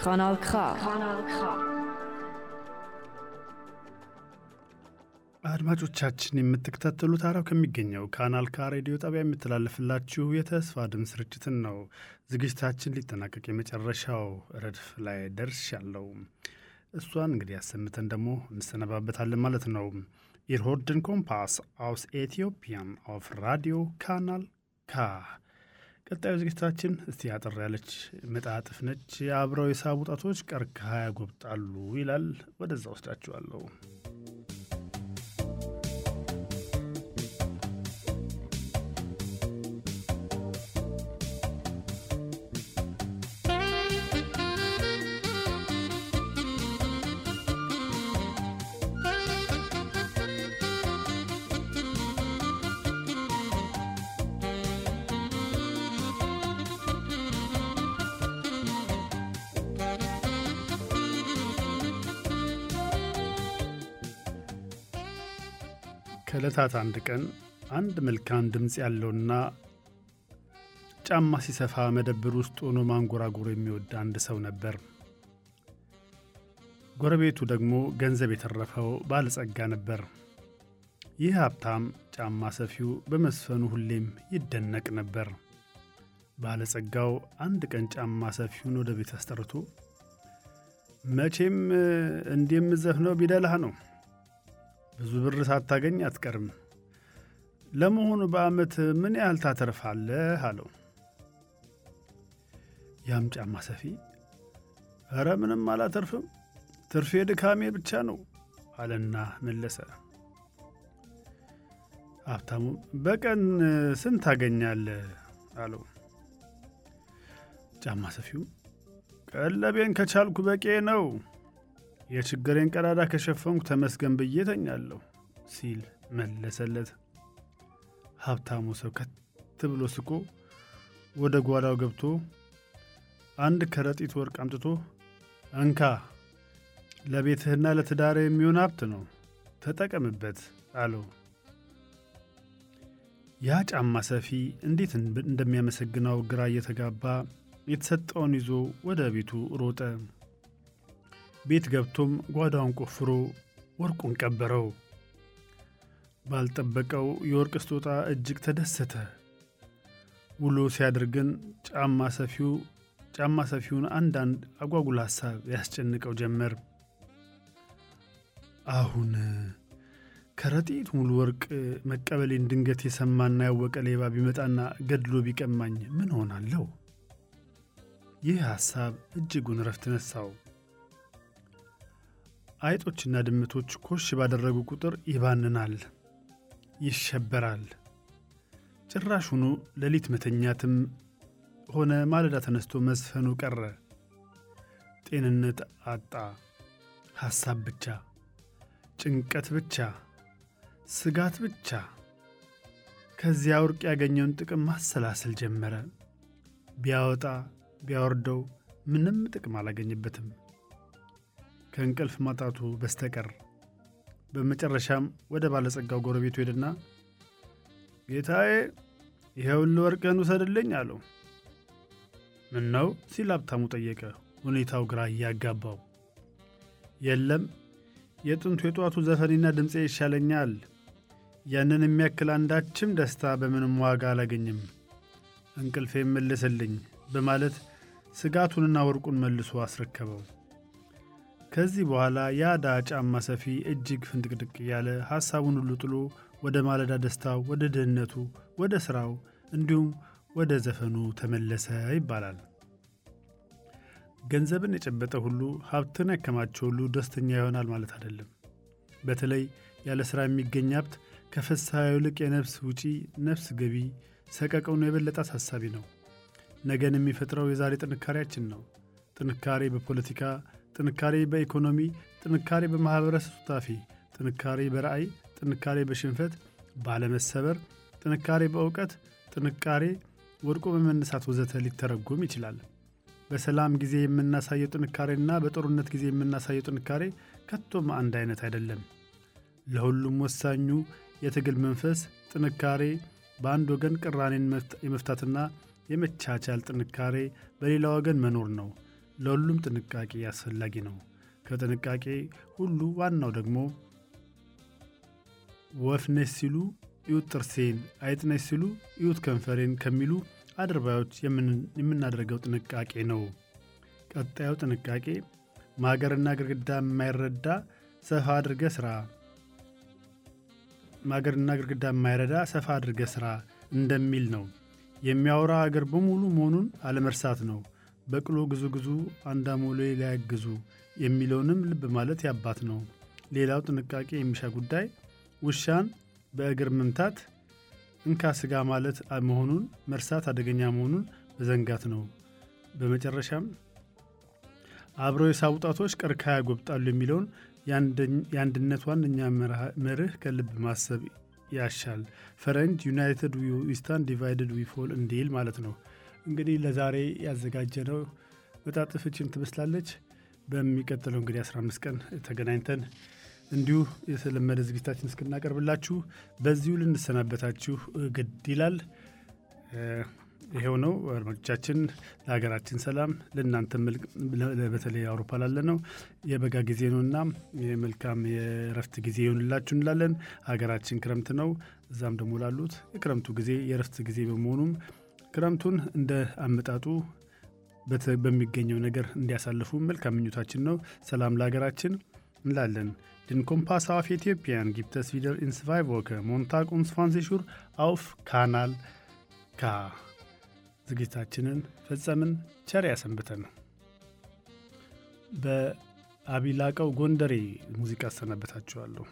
Kanal K. አድማጮቻችን የምትከታተሉት አራው ከሚገኘው ካናል ካ ሬዲዮ ጣቢያ የምትተላለፍላችሁ የተስፋ ድምፅ ስርጭትን ነው። ዝግጅታችን ሊጠናቀቅ የመጨረሻው ረድፍ ላይ ደርሻለሁ። እሷን እንግዲህ ያሰምተን ደግሞ እንሰነባበታለን ማለት ነው። Ihr hört den Kompass aus Äthiopien auf Radio Kanal K ቀጣዩ ዝግጅታችን እስቲ አጠር ያለች መጣጥፍ ነች። አብረው የሳቡ ጣቶች ቀርከሃ ያጎብጣሉ ይላል። ወደዛ ወስዳችኋለሁ። ከዕለታት አንድ ቀን አንድ መልካም ድምፅ ያለውና ጫማ ሲሰፋ መደብር ውስጥ ሆኖ ማንጎራጎር የሚወድ አንድ ሰው ነበር። ጎረቤቱ ደግሞ ገንዘብ የተረፈው ባለጸጋ ነበር። ይህ ሀብታም ጫማ ሰፊው በመስፈኑ ሁሌም ይደነቅ ነበር። ባለጸጋው አንድ ቀን ጫማ ሰፊውን ወደ ቤት አስጠርቶ መቼም እንዲህ የምዘፍነው ቢደላህ ነው ብዙ ብር ሳታገኝ አትቀርም። ለመሆኑ በዓመት ምን ያህል ታተርፋለህ? አለው። ያም ጫማ ሰፊ ኧረ ምንም አላተርፍም፣ ትርፌ ድካሜ ብቻ ነው አለና መለሰ። ሀብታሙም በቀን ስንት ታገኛለህ? አለው። ጫማ ሰፊው ቀለቤን ከቻልኩ በቄ ነው የችግሬን ቀዳዳ ከሸፈንኩ ተመስገን ብዬ ተኛለሁ ሲል መለሰለት። ሀብታሙ ሰው ከት ብሎ ስቆ ወደ ጓዳው ገብቶ አንድ ከረጢት ወርቅ አምጥቶ እንካ፣ ለቤትህና ለትዳር የሚሆን ሀብት ነው፣ ተጠቀምበት አለው። ያ ጫማ ሰፊ እንዴት እንደሚያመሰግነው ግራ እየተጋባ የተሰጠውን ይዞ ወደ ቤቱ ሮጠ። ቤት ገብቶም ጓዳውን ቆፍሮ ወርቁን ቀበረው። ባልጠበቀው የወርቅ ስጦታ እጅግ ተደሰተ። ውሎ ሲያደርግን ጫማ ሰፊው ጫማ ሰፊውን አንዳንድ አጓጉል ሐሳብ ያስጨንቀው ጀመር። አሁን ከረጢት ሙሉ ወርቅ መቀበሌን ድንገት የሰማና ያወቀ ሌባ ቢመጣና ገድሎ ቢቀማኝ ምን ሆናለሁ? ይህ ሐሳብ እጅጉን ረፍት ነሳው። አይጦችና ድመቶች ኮሽ ባደረጉ ቁጥር ይባንናል፣ ይሸበራል። ጭራሹኑ ሌሊት መተኛትም ሆነ ማለዳ ተነስቶ መዝፈኑ ቀረ። ጤንነት አጣ። ሐሳብ ብቻ፣ ጭንቀት ብቻ፣ ስጋት ብቻ። ከዚያ ወርቅ ያገኘውን ጥቅም ማሰላሰል ጀመረ። ቢያወጣ ቢያወርደው ምንም ጥቅም አላገኝበትም ከእንቅልፍ ማጣቱ በስተቀር። በመጨረሻም ወደ ባለጸጋው ጎረቤቱ ሄድና ጌታዬ ይኸውልህ ወርቅህን ውሰድልኝ አለው። ምን ነው ሲል ሀብታሙ ጠየቀ፣ ሁኔታው ግራ እያጋባው። የለም የጥንቱ የጠዋቱ ዘፈኔና ድምፄ ይሻለኛል። ያንን የሚያክል አንዳችም ደስታ በምንም ዋጋ አላገኝም። እንቅልፌ መልስልኝ በማለት ስጋቱንና ወርቁን መልሶ አስረከበው። ከዚህ በኋላ የአዳ ጫማ ሰፊ እጅግ ፍንድቅድቅ እያለ ሐሳቡን ሁሉ ጥሎ ወደ ማለዳ ደስታው፣ ወደ ድህነቱ፣ ወደ ሥራው እንዲሁም ወደ ዘፈኑ ተመለሰ ይባላል። ገንዘብን የጨበጠ ሁሉ ሀብትን ያከማቸ ሁሉ ደስተኛ ይሆናል ማለት አይደለም። በተለይ ያለ ሥራ የሚገኝ ሀብት ከፍስሐ ይልቅ የነፍስ ውጪ ነፍስ ገቢ ሰቀቀኑ የበለጠ አሳሳቢ ነው። ነገን የሚፈጥረው የዛሬ ጥንካሬያችን ነው። ጥንካሬ በፖለቲካ፣ ጥንካሬ በኢኮኖሚ፣ ጥንካሬ በማኅበረሰብ ሱታፊ፣ ጥንካሬ በራእይ፣ ጥንካሬ በሽንፈት ባለመሰበር፣ ጥንካሬ በእውቀት፣ ጥንካሬ ወድቆ በመነሳት ወዘተ ሊተረጎም ይችላል። በሰላም ጊዜ የምናሳየው ጥንካሬና በጦርነት ጊዜ የምናሳየው ጥንካሬ ከቶም አንድ አይነት አይደለም። ለሁሉም ወሳኙ የትግል መንፈስ ጥንካሬ በአንድ ወገን ቅራኔን የመፍታትና የመቻቻል ጥንካሬ በሌላ ወገን መኖር ነው። ለሁሉም ጥንቃቄ አስፈላጊ ነው። ከጥንቃቄ ሁሉ ዋናው ደግሞ ወፍ ነች ሲሉ እዩት ጥርሴን፣ አይጥ ነች ሲሉ እዩት ከንፈሬን ከሚሉ አድርባዮች የምናደርገው ጥንቃቄ ነው። ቀጣዩ ጥንቃቄ ማገርና ግድግዳ የማይረዳ ሰፋ አድርገ ስራ ማገርና ግድግዳ የማይረዳ ሰፋ አድርገ ስራ እንደሚል ነው። የሚያወራ አገር በሙሉ መሆኑን አለመርሳት ነው። በቅሎ ግዙ ግዙ ላያግዙ የሚለውንም ልብ ማለት ያባት ነው። ሌላው ጥንቃቄ የሚሻ ጉዳይ ውሻን በእግር መምታት እንካ ስጋ ማለት መሆኑን መርሳት አደገኛ መሆኑን መዘንጋት ነው። በመጨረሻም አብረው የሳቡ ጣቶች ቀርከሃ ያጎብጣሉ የሚለውን የአንድነት ዋነኛ መርህ ከልብ ማሰብ ያሻል። ፈረንጅ United we stand divided we fall እንዲል ማለት ነው። እንግዲህ ለዛሬ ያዘጋጀነው መጣጥፍችን ትመስላለች። በሚቀጥለው እንግዲህ 15 ቀን ተገናኝተን እንዲሁ የተለመደ ዝግጅታችን እስክናቀርብላችሁ በዚሁ ልንሰናበታችሁ ግድ ይላል። ይሄው ነው አድማጮቻችን። ለሀገራችን ሰላም፣ ለእናንተ በተለይ አውሮፓ ላለ ነው የበጋ ጊዜ ነውና የመልካም የእረፍት ጊዜ ይሆንላችሁ እንላለን። ሀገራችን ክረምት ነው። እዛም ደግሞ ላሉት የክረምቱ ጊዜ የእረፍት ጊዜ በመሆኑም ክረምቱን እንደ አመጣጡ በሚገኘው ነገር እንዲያሳልፉ መልካም ምኞታችን ነው። ሰላም ለሀገራችን እንላለን። Den Kompass auf Äthiopien gibt es wieder in zwei Wochen, Montag um 20 Uhr auf Kanal K. ዝግጅታችንን ፈጸምን። ቸር ያሰንብተን። በአቢላቀው ጎንደሬ ሙዚቃ አሰናበታችኋለሁ።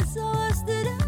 exhausted.